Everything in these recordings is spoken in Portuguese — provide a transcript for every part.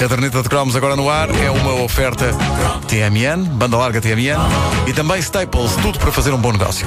Caderneta de cromos agora no ar é uma oferta TMN, banda larga TMN e também Staples, tudo para fazer um bom negócio.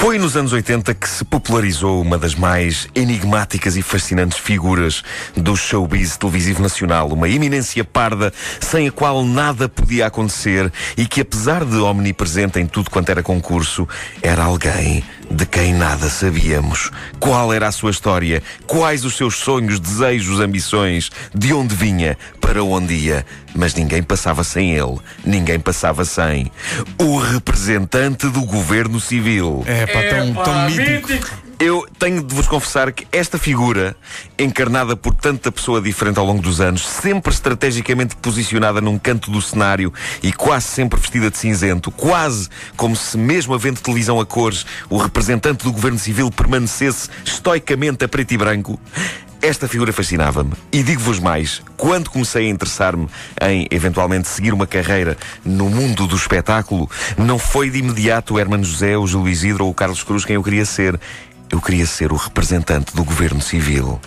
Foi nos anos 80 que se popularizou uma das mais enigmáticas e fascinantes figuras do showbiz televisivo nacional, uma eminência parda sem a qual nada podia acontecer e que, apesar de omnipresente em tudo quanto era concurso, era alguém de quem nada sabíamos. Qual era a sua história? Quais os seus sonhos, desejos, ambições? De onde vinha? Para onde ia? Mas ninguém passava sem ele. Ninguém passava sem o representante do governo civil. É pá, tão, tão mítico. Eu tenho de vos confessar que esta figura, encarnada por tanta pessoa diferente ao longo dos anos, sempre estrategicamente posicionada num canto do cenário e quase sempre vestida de cinzento, quase como se, mesmo havendo televisão a cores, o representante do governo civil permanecesse estoicamente a preto e branco. Esta figura fascinava-me. E digo-vos mais: quando comecei a interessar-me em eventualmente seguir uma carreira no mundo do espetáculo, não foi de imediato o Hermano José, o Júlio Isidro ou o Carlos Cruz quem eu queria ser. Eu queria ser o representante do governo civil.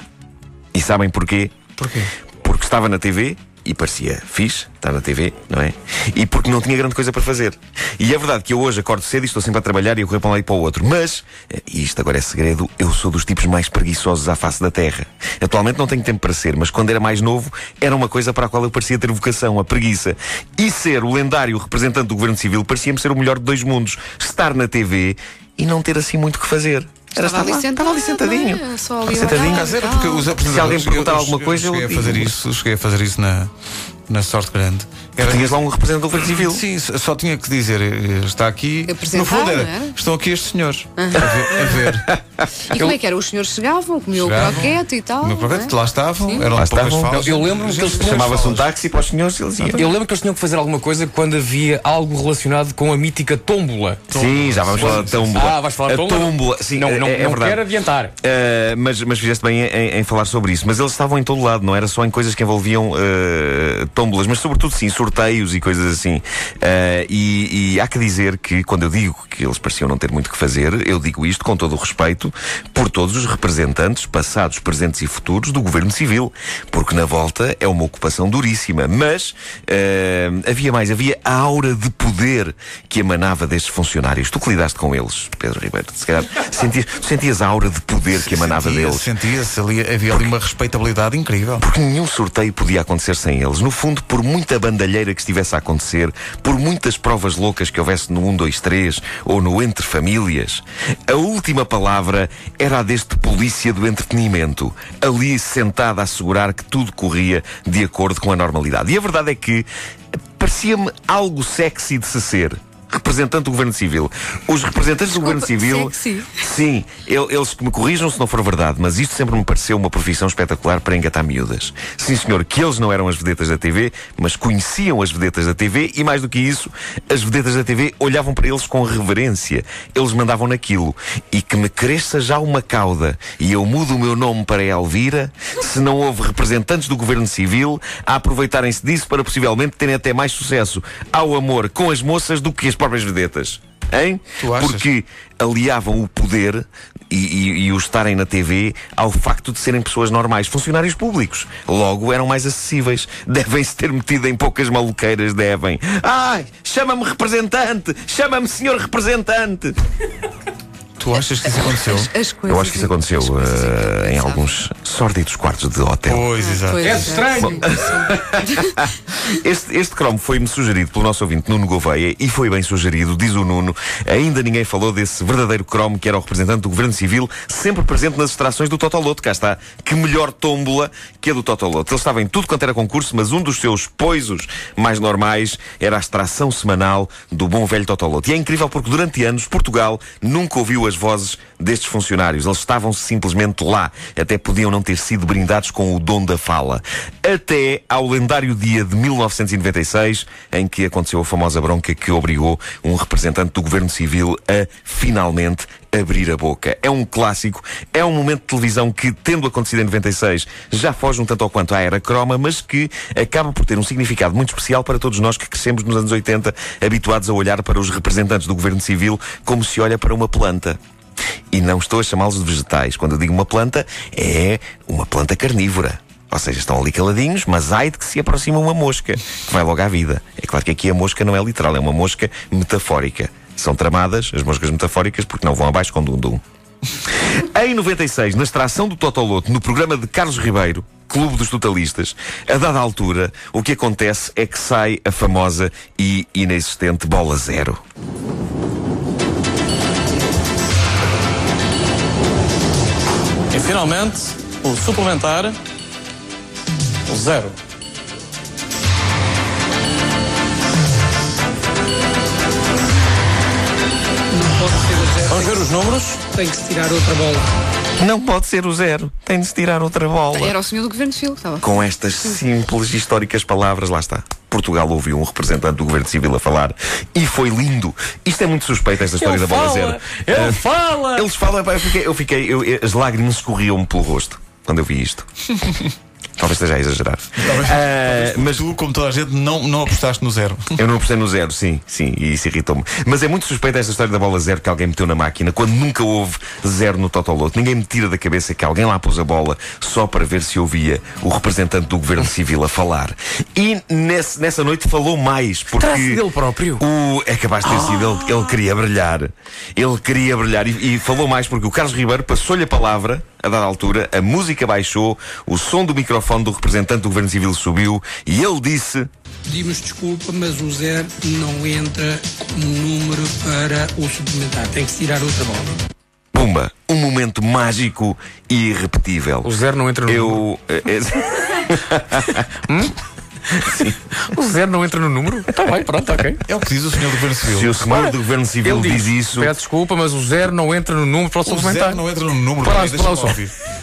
E sabem porquê? Porquê? Porque estava na TV e parecia fixe, estar na TV, não é? E porque não tinha grande coisa para fazer. E é verdade que eu hoje acordo cedo e estou sempre a trabalhar e a correr para um lado e para o outro. Mas, e isto agora é segredo, eu sou dos tipos mais preguiçosos à face da Terra. Atualmente não tenho tempo para ser, mas quando era mais novo, era uma coisa para a qual eu parecia ter vocação, a preguiça. E ser o lendário representante do Governo Civil parecia-me ser o melhor de dois mundos. Estar na TV e não ter assim muito o que fazer. Era Estava ali sentado, estava ali sentadinho. não é? Só ali a Sentadinho. olhar. Caseiro, porque os apresentadores. Se alguém perguntar eu- eu- alguma coisa, eu cheguei a fazer isso, cheguei a fazer isso na, na sorte grande. Tu tinhas lá um representante do Governo Civil. Sim, só tinha que dizer, eh, está aqui. No fundo era, era? estão aqui estes senhores. A ver. A ver. E como é que era? Os senhores chegavam, comiam o Chegavam, croquete e tal. No croquete, é? lá estavam, eram Lá estavam. falas. Eu lembro-me que eles Chamava-se um táxi para os senhores e eles iam. Eu lembro que eles tinham que fazer alguma coisa quando havia algo relacionado com a mítica tómbola. Sim, já vamos falar da tómbola. Ah, vais falar de tómbola? tómbola. Sim, não, não, é, é não verdade. quero adiantar. Uh, mas, mas fizeste bem em, em falar sobre isso. Mas eles estavam em todo lado, não era só em coisas que envolviam uh, tómbolas, mas sobretudo sim, sorteios e coisas assim. Uh, e, e há que dizer que quando eu digo que eles pareciam não ter muito que fazer, eu digo isto com todo o respeito por todos os representantes, passados, presentes e futuros, do governo civil. Porque na volta é uma ocupação duríssima. Mas uh, havia mais, havia a aura de poder que emanava destes funcionários. Tu que lidaste com eles, Pedro Ribeiro, se calhar sentias, sentias a aura de poder que emanava Sentia-se, deles. Sentia-se ali, havia ali uma respeitabilidade incrível. Porque nenhum sorteio podia acontecer sem eles. No fundo, por muita bandalheira que estivesse a acontecer, por muitas provas loucas que houvesse no 1, 2, 3 ou no Entre Famílias, a última palavra era a deste polícia do entretenimento, ali sentada a assegurar que tudo corria de acordo com a normalidade. E a verdade é que parecia-me algo sexy de se ser. Representante do Governo Civil. Os representantes do Desculpa, Governo Civil. sexy? Sim, el- eles que me corrijam se não for verdade, mas isto sempre me pareceu uma profissão espetacular para engatar miúdas. Sim, senhor, que eles não eram as vedetas da TV, mas conheciam as vedetas da TV e, mais do que isso, as vedetas da TV olhavam para eles com reverência. Eles mandavam naquilo. E que me cresça já uma cauda e eu mudo o meu nome para Elvira, se não houve representantes do Governo Civil a aproveitarem-se disso para possivelmente terem até mais sucesso ao amor com as moças do que as próprias vedetas. Hein? Porque aliavam o poder e, e- e o estarem na TV ao facto de serem pessoas normais, funcionários públicos. Logo eram mais acessíveis. Devem-se ter metido em poucas maluqueiras, devem. Ai, chama-me representante! Chama-me senhor representante! Tu achas que isso aconteceu? As coisas, Eu acho que isso aconteceu as incríveis, em alguns sórdidos quartos de hotel. Pois, exato. Pois É estranho. Este, este cromo foi-me sugerido pelo nosso ouvinte Nuno Gouveia e foi bem sugerido, diz o Nuno. Ainda ninguém falou desse verdadeiro cromo que era o representante do Governo Civil, sempre presente nas extrações do Totoloto. Cá está. Que melhor tómbola que a do Totoloto. Ele estava em tudo quanto era concurso, mas um dos seus poisos mais normais era a extração semanal do bom velho Totoloto. E é incrível porque durante anos Portugal nunca ouviu as vozes destes funcionários. Eles estavam simplesmente lá. Até podiam não ter sido brindados com o dom da fala. Até ao lendário dia de 1996, em que aconteceu a famosa bronca que obrigou um representante do governo civil a finalmente abrir a boca. É um clássico, é um momento de televisão que, tendo acontecido em 96, já foge um tanto ou quanto à era croma, mas que acaba por ter um significado muito especial para todos nós que crescemos nos anos 80, habituados a olhar para os representantes do governo civil como se olha para uma planta. E não estou a chamá-los de vegetais. Quando eu digo uma planta, é uma planta carnívora. Ou seja, estão ali caladinhos, mas ai de que se aproxima uma mosca, que vai logo à vida. É claro que aqui a mosca não é literal, é uma mosca metafórica. São tramadas, as moscas metafóricas, porque não vão abaixo com dum-dum. Em 96, na extração do Totoloto, no programa de Carlos Ribeiro, Clube dos Totalistas, a dada altura, o que acontece é que sai a famosa e inexistente bola zero. E finalmente, o suplementar, o zero. Vamos ver os números. tem que se tirar outra bola. Não pode ser o zero, tem de se tirar outra bola. Era o senhor do Governo Civil que estava. Com estas simples e históricas palavras, lá está. Portugal ouviu um representante do governo civil a falar e foi lindo. Isto é muito suspeito, esta história Ele da bola fala, zero. ele Ah, fala. Eles falam, eu fiquei, eu fiquei eu- as lágrimas escorriam-me pelo rosto quando eu vi isto. Talvez esteja a exagerar. Ah, Mas tu, como toda a gente, não, não apostaste no zero. Eu não apostei no zero, sim, sim, e isso irritou-me. Mas é muito suspeita esta história da bola zero que alguém meteu na máquina, quando nunca houve zero no Totoloto. Ninguém me tira da cabeça que alguém lá pôs a bola só para ver se ouvia o representante do governo civil a falar. E nesse- nessa noite falou mais, porque. Terá sido ele próprio? O, é capaz de ter sido, ele, ele queria brilhar. Ele queria brilhar e, e falou mais porque o Carlos Ribeiro passou-lhe a palavra, a dada altura, a música baixou, o som do microfone do representante do governo civil subiu e ele disse. Pedimos desculpa, mas o zero não entra como número para o suplementar. Tem que se tirar outra bola. Pumba, um momento mágico e irrepetível. O zero não entra no número. Eu. eh, eh, O zero não entra no número? Está bem, pronto, ok. É o que diz o senhor do Governo se Civil. o senhor do governo civil Ele diz, diz, isso. peço desculpa, mas o zero não entra no número para o O zero não entra no número. Para para lá o som.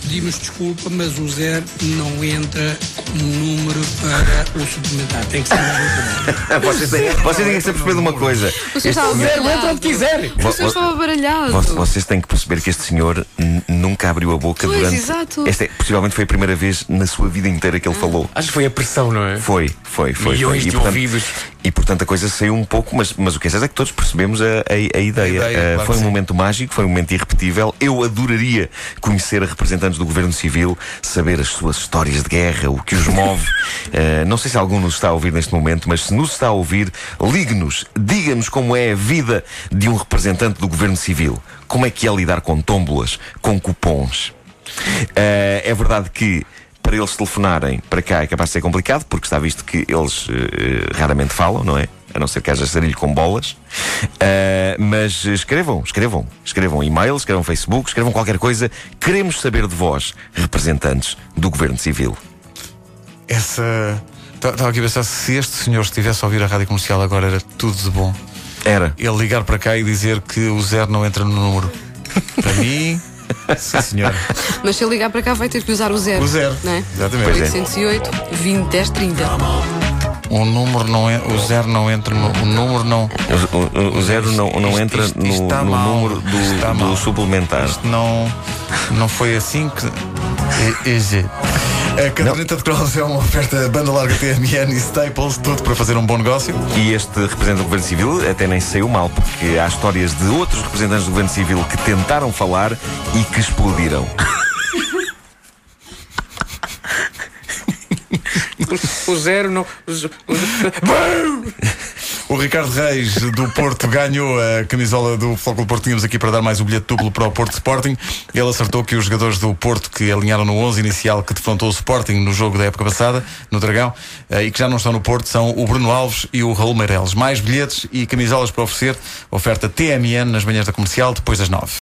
Pedimos desculpa, mas o zero não entra como número para o suplementar. Tem que se outra bola. Vocês têm, vocês têm que se perceber de uma coisa. O senhor Zero entra onde quiser. O senhor estava baralhado. Vo- Vocês têm que perceber que este senhor nunca abriu a boca Pois, durante. exato. Esta é, possivelmente foi a primeira vez na sua vida inteira que ele falou. Acho que foi a pressão, não é? Foi, foi, foi. Milhões foi. de portanto, ouvidos. E portanto a coisa saiu um pouco, mas, mas o que é certo é que todos percebemos a, a- a ideia. ideia, Ah, claro foi um sim. momento mágico, foi um momento irrepetível. Eu adoraria conhecer a representantes do governo civil, saber as suas histórias de guerra, o que os move. Ah, não sei se algum nos está a ouvir neste momento, mas se nos está a ouvir, ligue-nos, diga-nos como é a vida de um representante do governo civil. Como é que é lidar com tómbolas, com cupons. Ah, é verdade que para eles telefonarem para cá é capaz de ser complicado, porque está visto que eles eh, raramente falam, não é? A não ser que haja sarilho com bolas. Ah, mas escrevam, escrevam. Escrevam e-mail, escrevam Facebook, escrevam qualquer coisa. Queremos saber de vós, representantes do Governo Civil. Essa. Estava aqui a pensar se este senhor estivesse a ouvir a rádio comercial agora era tudo de bom. Era. Ele ligar para cá e dizer que o zero não entra no número. Para mim, sim senhor. Mas se ele ligar para cá vai ter que usar o zero. O zero. Não é? Exatamente. Pois é. 808 20 10 30. O número não é, o zero não entra no, o número não. O, o- o zero não, não Isto- entra isto- no, isto está no mal. número do, do suplementar. Isto não, não foi assim que. É, é. A caderneta de cromos é uma oferta banda larga TMN e Staples, tudo para fazer um bom negócio. E este representante do Governo Civil até nem saiu mal, porque há histórias de outros representantes do Governo Civil que tentaram falar e que explodiram. O zero não. o O Ricardo Reis do Porto ganhou a camisola do Flóculo Porto. Tínhamos aqui para dar mais um bilhete duplo para o Porto Sporting. Ele acertou que os jogadores do Porto que alinharam no 11 inicial que defrontou o Sporting no jogo da época passada, no Dragão, eh, e que já não estão no Porto, são o Bruno Alves e o Raul Meireles. Mais bilhetes e camisolas para oferecer. Oferta TMN nas manhãs da comercial, depois das 9.